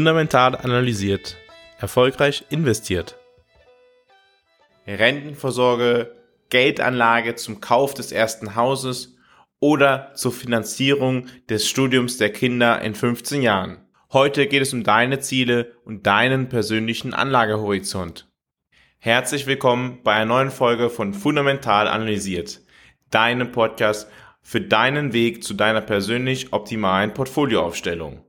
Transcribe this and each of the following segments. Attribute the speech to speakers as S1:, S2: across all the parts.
S1: Fundamental analysiert. Erfolgreich investiert.
S2: Rentenvorsorge, Geldanlage zum Kauf des ersten Hauses oder zur Finanzierung des Studiums der Kinder in 15 Jahren. Heute geht es um deine Ziele und deinen persönlichen Anlagehorizont. Herzlich willkommen bei einer neuen Folge von Fundamental analysiert, deinem Podcast für deinen Weg zu deiner persönlich optimalen Portfolioaufstellung.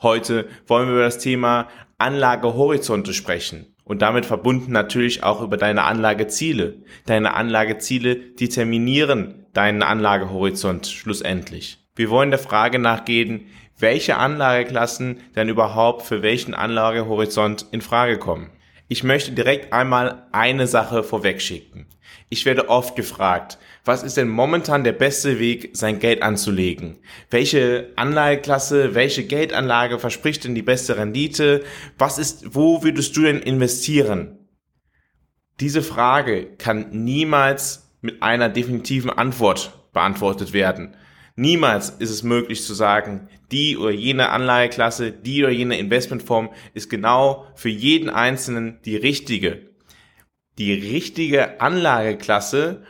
S2: Heute wollen wir über das Thema Anlagehorizonte sprechen und damit verbunden natürlich auch über deine Anlageziele. Deine Anlageziele determinieren deinen Anlagehorizont schlussendlich. Wir wollen der Frage nachgehen, welche Anlageklassen denn überhaupt für welchen Anlagehorizont in Frage kommen. Ich möchte direkt einmal eine Sache vorwegschicken. Ich werde oft gefragt, was ist denn momentan der beste Weg, sein Geld anzulegen? Welche Anlageklasse, welche Geldanlage verspricht denn die beste Rendite? Was ist, wo würdest du denn investieren? Diese Frage kann niemals mit einer definitiven Antwort beantwortet werden. Niemals ist es möglich zu sagen, die oder jene Anlageklasse, die oder jene Investmentform ist genau für jeden Einzelnen die richtige. Die richtige Anlageklasse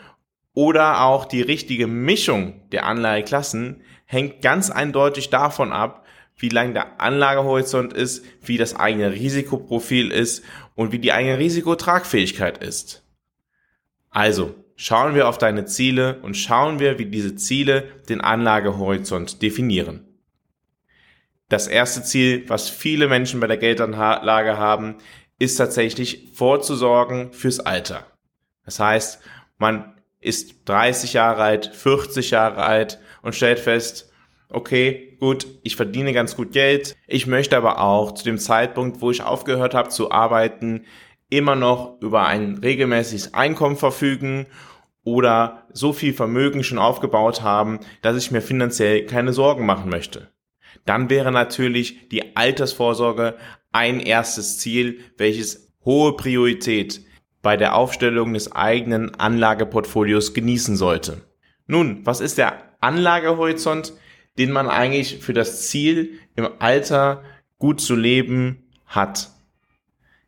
S2: oder auch die richtige Mischung der Anlageklassen hängt ganz eindeutig davon ab, wie lang der Anlagehorizont ist, wie das eigene Risikoprofil ist und wie die eigene Risikotragfähigkeit ist. Also, schauen wir auf deine Ziele und schauen wir, wie diese Ziele den Anlagehorizont definieren. Das erste Ziel, was viele Menschen bei der Geldanlage haben, ist tatsächlich vorzusorgen fürs Alter. Das heißt, man ist 30 Jahre alt, 40 Jahre alt und stellt fest, okay, gut, ich verdiene ganz gut Geld. Ich möchte aber auch zu dem Zeitpunkt, wo ich aufgehört habe zu arbeiten, immer noch über ein regelmäßiges Einkommen verfügen oder so viel Vermögen schon aufgebaut haben, dass ich mir finanziell keine Sorgen machen möchte. Dann wäre natürlich die Altersvorsorge ein erstes Ziel, welches hohe Priorität bei der Aufstellung des eigenen Anlageportfolios genießen sollte. Nun, was ist der Anlagehorizont, den man eigentlich für das Ziel im Alter gut zu leben hat?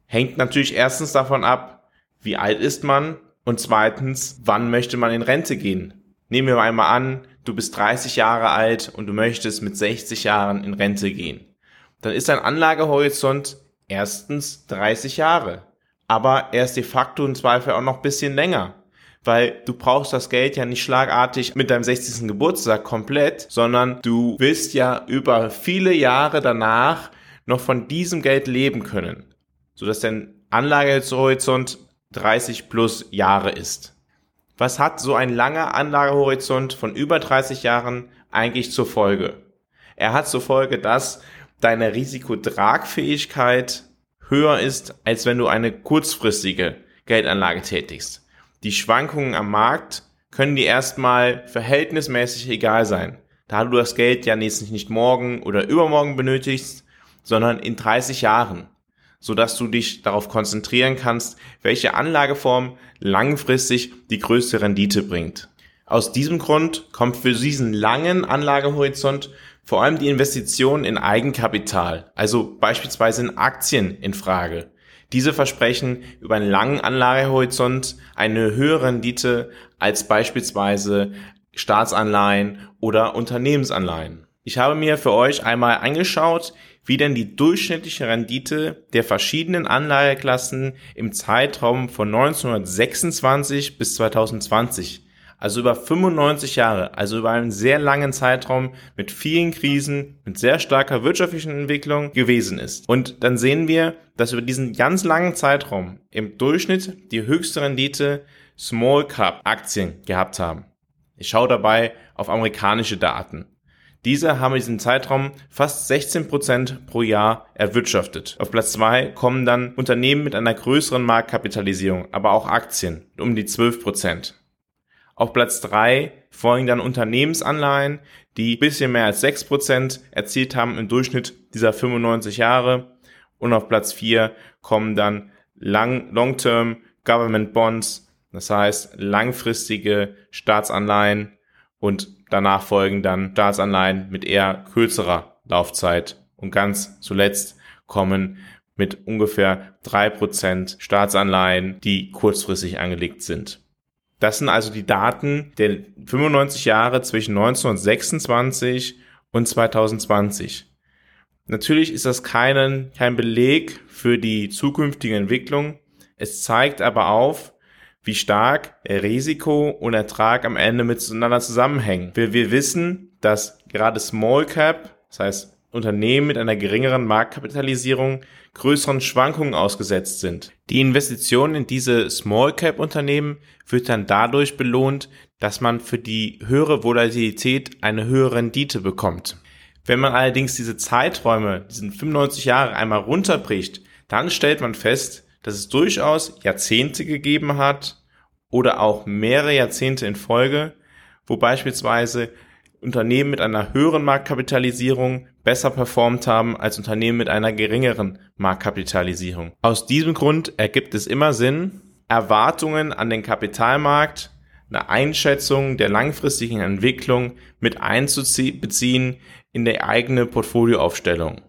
S2: Hängt natürlich erstens davon ab, wie alt ist man und zweitens, wann möchte man in Rente gehen? Nehmen wir einmal an, du bist 30 Jahre alt und du möchtest mit 60 Jahren in Rente gehen. Dann ist dein Anlagehorizont erstens 30 Jahre aber er ist de facto im Zweifel auch noch ein bisschen länger. Weil du brauchst das Geld ja nicht schlagartig mit deinem 60. Geburtstag komplett, sondern du willst ja über viele Jahre danach noch von diesem Geld leben können. Sodass dein Anlagehorizont 30 plus Jahre ist. Was hat so ein langer Anlagehorizont von über 30 Jahren eigentlich zur Folge? Er hat zur Folge, dass deine Risikotragfähigkeit höher ist, als wenn du eine kurzfristige Geldanlage tätigst. Die Schwankungen am Markt können dir erstmal verhältnismäßig egal sein, da du das Geld ja nicht morgen oder übermorgen benötigst, sondern in 30 Jahren, so dass du dich darauf konzentrieren kannst, welche Anlageform langfristig die größte Rendite bringt. Aus diesem Grund kommt für diesen langen Anlagehorizont vor allem die Investition in Eigenkapital, also beispielsweise in Aktien in Frage. Diese versprechen über einen langen Anlagehorizont eine höhere Rendite als beispielsweise Staatsanleihen oder Unternehmensanleihen. Ich habe mir für euch einmal angeschaut, wie denn die durchschnittliche Rendite der verschiedenen Anlageklassen im Zeitraum von 1926 bis 2020 also über 95 Jahre, also über einen sehr langen Zeitraum mit vielen Krisen, mit sehr starker wirtschaftlichen Entwicklung gewesen ist. Und dann sehen wir, dass über diesen ganz langen Zeitraum im Durchschnitt die höchste Rendite Small Cap Aktien gehabt haben. Ich schaue dabei auf amerikanische Daten. Diese haben in diesem Zeitraum fast 16 Prozent pro Jahr erwirtschaftet. Auf Platz zwei kommen dann Unternehmen mit einer größeren Marktkapitalisierung, aber auch Aktien, um die 12%. Prozent. Auf Platz drei folgen dann Unternehmensanleihen, die bisschen mehr als sechs Prozent erzielt haben im Durchschnitt dieser 95 Jahre. Und auf Platz vier kommen dann Long-Term Government Bonds, das heißt langfristige Staatsanleihen und danach folgen dann Staatsanleihen mit eher kürzerer Laufzeit Und ganz zuletzt kommen mit ungefähr drei Prozent Staatsanleihen, die kurzfristig angelegt sind. Das sind also die Daten der 95 Jahre zwischen 1926 und 2020. Natürlich ist das keinen, kein Beleg für die zukünftige Entwicklung. Es zeigt aber auf, wie stark Risiko und Ertrag am Ende miteinander zusammenhängen. Wir, wir wissen, dass gerade Small Cap, das heißt Unternehmen mit einer geringeren Marktkapitalisierung, größeren Schwankungen ausgesetzt sind. Die Investition in diese Small Cap Unternehmen wird dann dadurch belohnt, dass man für die höhere Volatilität eine höhere Rendite bekommt. Wenn man allerdings diese Zeiträume, diesen 95 Jahre einmal runterbricht, dann stellt man fest, dass es durchaus Jahrzehnte gegeben hat oder auch mehrere Jahrzehnte in Folge, wo beispielsweise Unternehmen mit einer höheren Marktkapitalisierung besser performt haben als Unternehmen mit einer geringeren Marktkapitalisierung. Aus diesem Grund ergibt es immer Sinn, Erwartungen an den Kapitalmarkt, eine Einschätzung der langfristigen Entwicklung mit einzubeziehen in die eigene Portfolioaufstellung.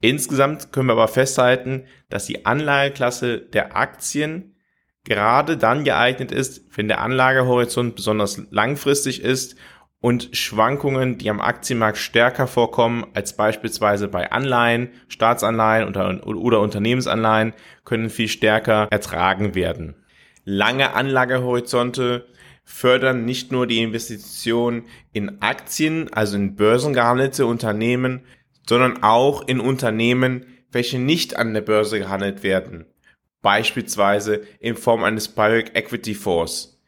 S2: Insgesamt können wir aber festhalten, dass die Anlageklasse der Aktien gerade dann geeignet ist, wenn der Anlagehorizont besonders langfristig ist und Schwankungen, die am Aktienmarkt stärker vorkommen als beispielsweise bei Anleihen, Staatsanleihen oder, oder Unternehmensanleihen, können viel stärker ertragen werden. Lange Anlagehorizonte fördern nicht nur die Investition in Aktien, also in börsengehandelte Unternehmen, sondern auch in Unternehmen, welche nicht an der Börse gehandelt werden, beispielsweise in Form eines Private Equity Fonds.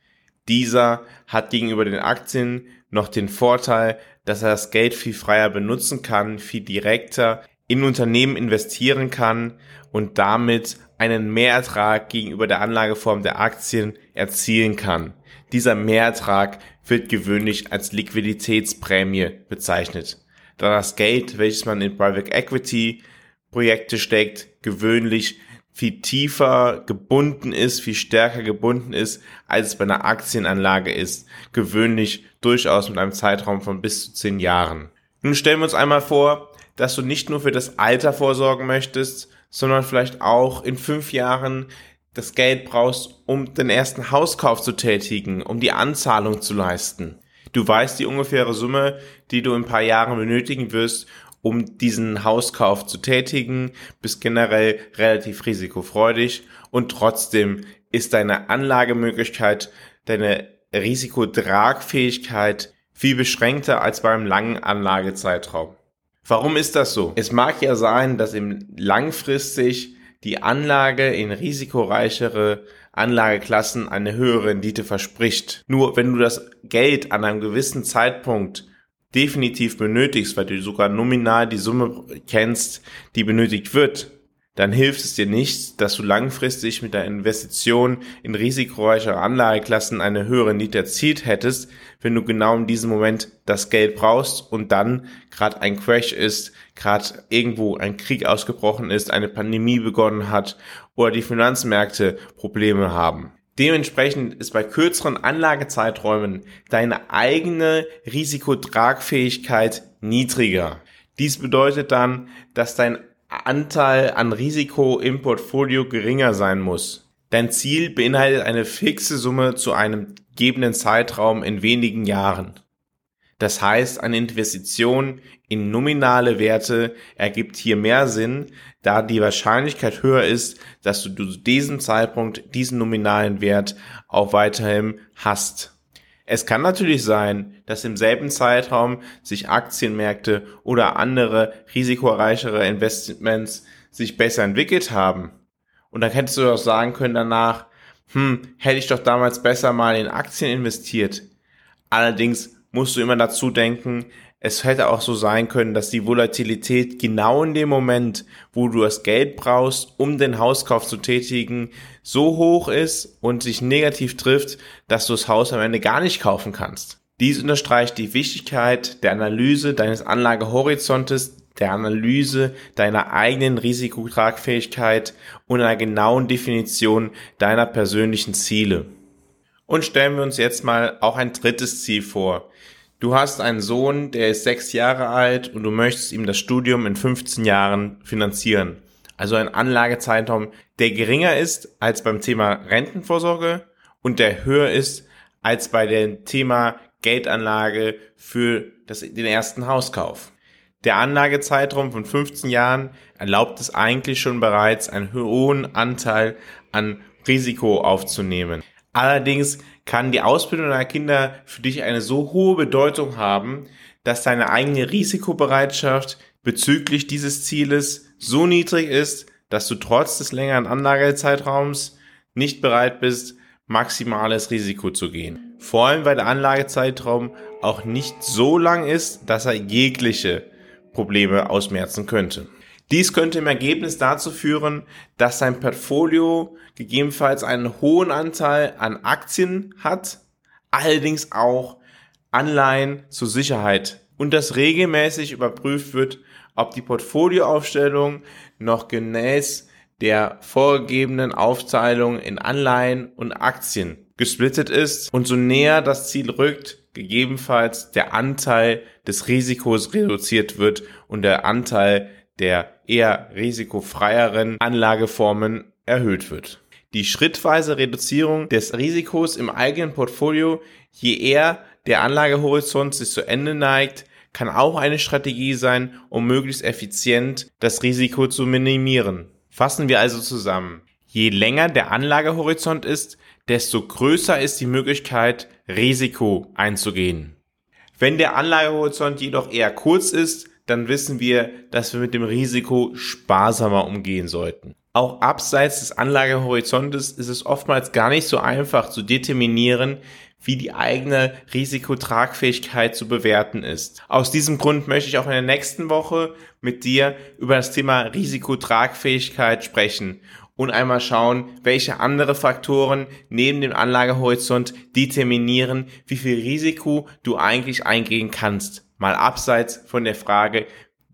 S2: Dieser hat gegenüber den Aktien noch den Vorteil, dass er das Geld viel freier benutzen kann, viel direkter in Unternehmen investieren kann und damit einen Mehrertrag gegenüber der Anlageform der Aktien erzielen kann. Dieser Mehrertrag wird gewöhnlich als Liquiditätsprämie bezeichnet, da das Geld, welches man in Private Equity Projekte steckt, gewöhnlich viel tiefer gebunden ist, viel stärker gebunden ist, als es bei einer Aktienanlage ist. Gewöhnlich durchaus mit einem Zeitraum von bis zu zehn Jahren. Nun stellen wir uns einmal vor, dass du nicht nur für das Alter vorsorgen möchtest, sondern vielleicht auch in fünf Jahren das Geld brauchst, um den ersten Hauskauf zu tätigen, um die Anzahlung zu leisten. Du weißt die ungefähre Summe, die du in ein paar Jahren benötigen wirst, um diesen Hauskauf zu tätigen, bist generell relativ risikofreudig und trotzdem ist deine Anlagemöglichkeit, deine Risikotragfähigkeit viel beschränkter als beim langen Anlagezeitraum. Warum ist das so? Es mag ja sein, dass im langfristig die Anlage in risikoreichere Anlageklassen eine höhere Rendite verspricht. Nur wenn du das Geld an einem gewissen Zeitpunkt definitiv benötigst, weil du sogar nominal die Summe kennst, die benötigt wird, dann hilft es dir nicht, dass du langfristig mit der Investition in risikoreichere Anlageklassen eine höhere Rendite erzielt hättest, wenn du genau in diesem Moment das Geld brauchst und dann gerade ein Crash ist, gerade irgendwo ein Krieg ausgebrochen ist, eine Pandemie begonnen hat oder die Finanzmärkte Probleme haben. Dementsprechend ist bei kürzeren Anlagezeiträumen deine eigene Risikotragfähigkeit niedriger. Dies bedeutet dann, dass dein Anteil an Risiko im Portfolio geringer sein muss. Dein Ziel beinhaltet eine fixe Summe zu einem gegebenen Zeitraum in wenigen Jahren. Das heißt, eine Investition in nominale Werte ergibt hier mehr Sinn, da die Wahrscheinlichkeit höher ist, dass du zu diesem Zeitpunkt diesen nominalen Wert auch weiterhin hast. Es kann natürlich sein, dass im selben Zeitraum sich Aktienmärkte oder andere risikoreichere Investments sich besser entwickelt haben. Und dann hättest du auch sagen können danach, hm, hätte ich doch damals besser mal in Aktien investiert. Allerdings musst du immer dazu denken, es hätte auch so sein können, dass die Volatilität genau in dem Moment, wo du das Geld brauchst, um den Hauskauf zu tätigen, so hoch ist und sich negativ trifft, dass du das Haus am Ende gar nicht kaufen kannst. Dies unterstreicht die Wichtigkeit der Analyse deines Anlagehorizontes, der Analyse deiner eigenen Risikotragfähigkeit und einer genauen Definition deiner persönlichen Ziele. Und stellen wir uns jetzt mal auch ein drittes Ziel vor. Du hast einen Sohn, der ist sechs Jahre alt und du möchtest ihm das Studium in 15 Jahren finanzieren. Also ein Anlagezeitraum, der geringer ist als beim Thema Rentenvorsorge und der höher ist als bei dem Thema Geldanlage für das, den ersten Hauskauf. Der Anlagezeitraum von 15 Jahren erlaubt es eigentlich schon bereits, einen hohen Anteil an Risiko aufzunehmen. Allerdings kann die Ausbildung deiner Kinder für dich eine so hohe Bedeutung haben, dass deine eigene Risikobereitschaft bezüglich dieses Zieles so niedrig ist, dass du trotz des längeren Anlagezeitraums nicht bereit bist, maximales Risiko zu gehen. Vor allem, weil der Anlagezeitraum auch nicht so lang ist, dass er jegliche Probleme ausmerzen könnte. Dies könnte im Ergebnis dazu führen, dass sein Portfolio gegebenenfalls einen hohen Anteil an Aktien hat, allerdings auch Anleihen zur Sicherheit. Und dass regelmäßig überprüft wird, ob die Portfolioaufstellung noch gemäß der vorgegebenen Aufteilung in Anleihen und Aktien gesplittet ist und so näher das Ziel rückt, gegebenenfalls der Anteil des Risikos reduziert wird und der Anteil der eher risikofreieren Anlageformen erhöht wird. Die schrittweise Reduzierung des Risikos im eigenen Portfolio, je eher der Anlagehorizont sich zu Ende neigt, kann auch eine Strategie sein, um möglichst effizient das Risiko zu minimieren. Fassen wir also zusammen. Je länger der Anlagehorizont ist, desto größer ist die Möglichkeit, Risiko einzugehen. Wenn der Anlagehorizont jedoch eher kurz ist, dann wissen wir, dass wir mit dem Risiko sparsamer umgehen sollten. Auch abseits des Anlagehorizontes ist es oftmals gar nicht so einfach zu determinieren, wie die eigene Risikotragfähigkeit zu bewerten ist. Aus diesem Grund möchte ich auch in der nächsten Woche mit dir über das Thema Risikotragfähigkeit sprechen und einmal schauen, welche andere Faktoren neben dem Anlagehorizont determinieren, wie viel Risiko du eigentlich eingehen kannst. Mal abseits von der Frage,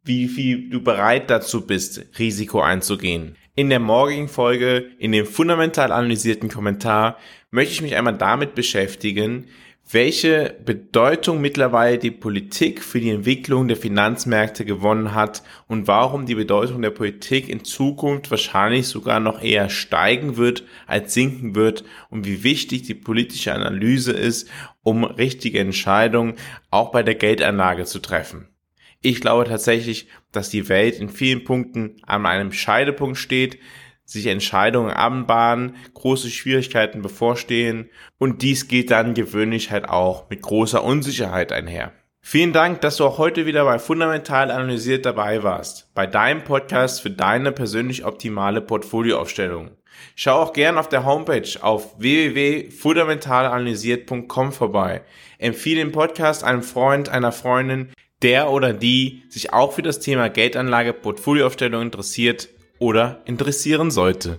S2: wie viel du bereit dazu bist, Risiko einzugehen. In der morgigen Folge, in dem fundamental analysierten Kommentar, möchte ich mich einmal damit beschäftigen, welche Bedeutung mittlerweile die Politik für die Entwicklung der Finanzmärkte gewonnen hat und warum die Bedeutung der Politik in Zukunft wahrscheinlich sogar noch eher steigen wird als sinken wird und wie wichtig die politische Analyse ist, um richtige Entscheidungen auch bei der Geldanlage zu treffen. Ich glaube tatsächlich, dass die Welt in vielen Punkten an einem Scheidepunkt steht, sich Entscheidungen anbahnen, große Schwierigkeiten bevorstehen und dies geht dann gewöhnlich halt auch mit großer Unsicherheit einher. Vielen Dank, dass du auch heute wieder bei Fundamental Analysiert dabei warst, bei deinem Podcast für deine persönlich optimale Portfolioaufstellung. Schau auch gern auf der Homepage auf www.fundamentalanalysiert.com vorbei. Empfehle den Podcast einem Freund, einer Freundin, der oder die sich auch für das Thema Geldanlage, Portfolioaufstellung interessiert oder interessieren sollte.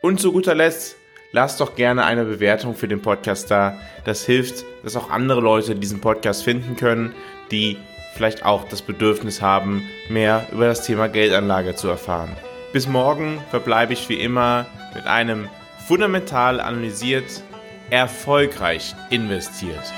S2: Und zu guter Letzt, lasst doch gerne eine Bewertung für den Podcast da. Das hilft, dass auch andere Leute diesen Podcast finden können, die vielleicht auch das Bedürfnis haben, mehr über das Thema Geldanlage zu erfahren. Bis morgen verbleibe ich wie immer mit einem fundamental analysiert, erfolgreich investiert.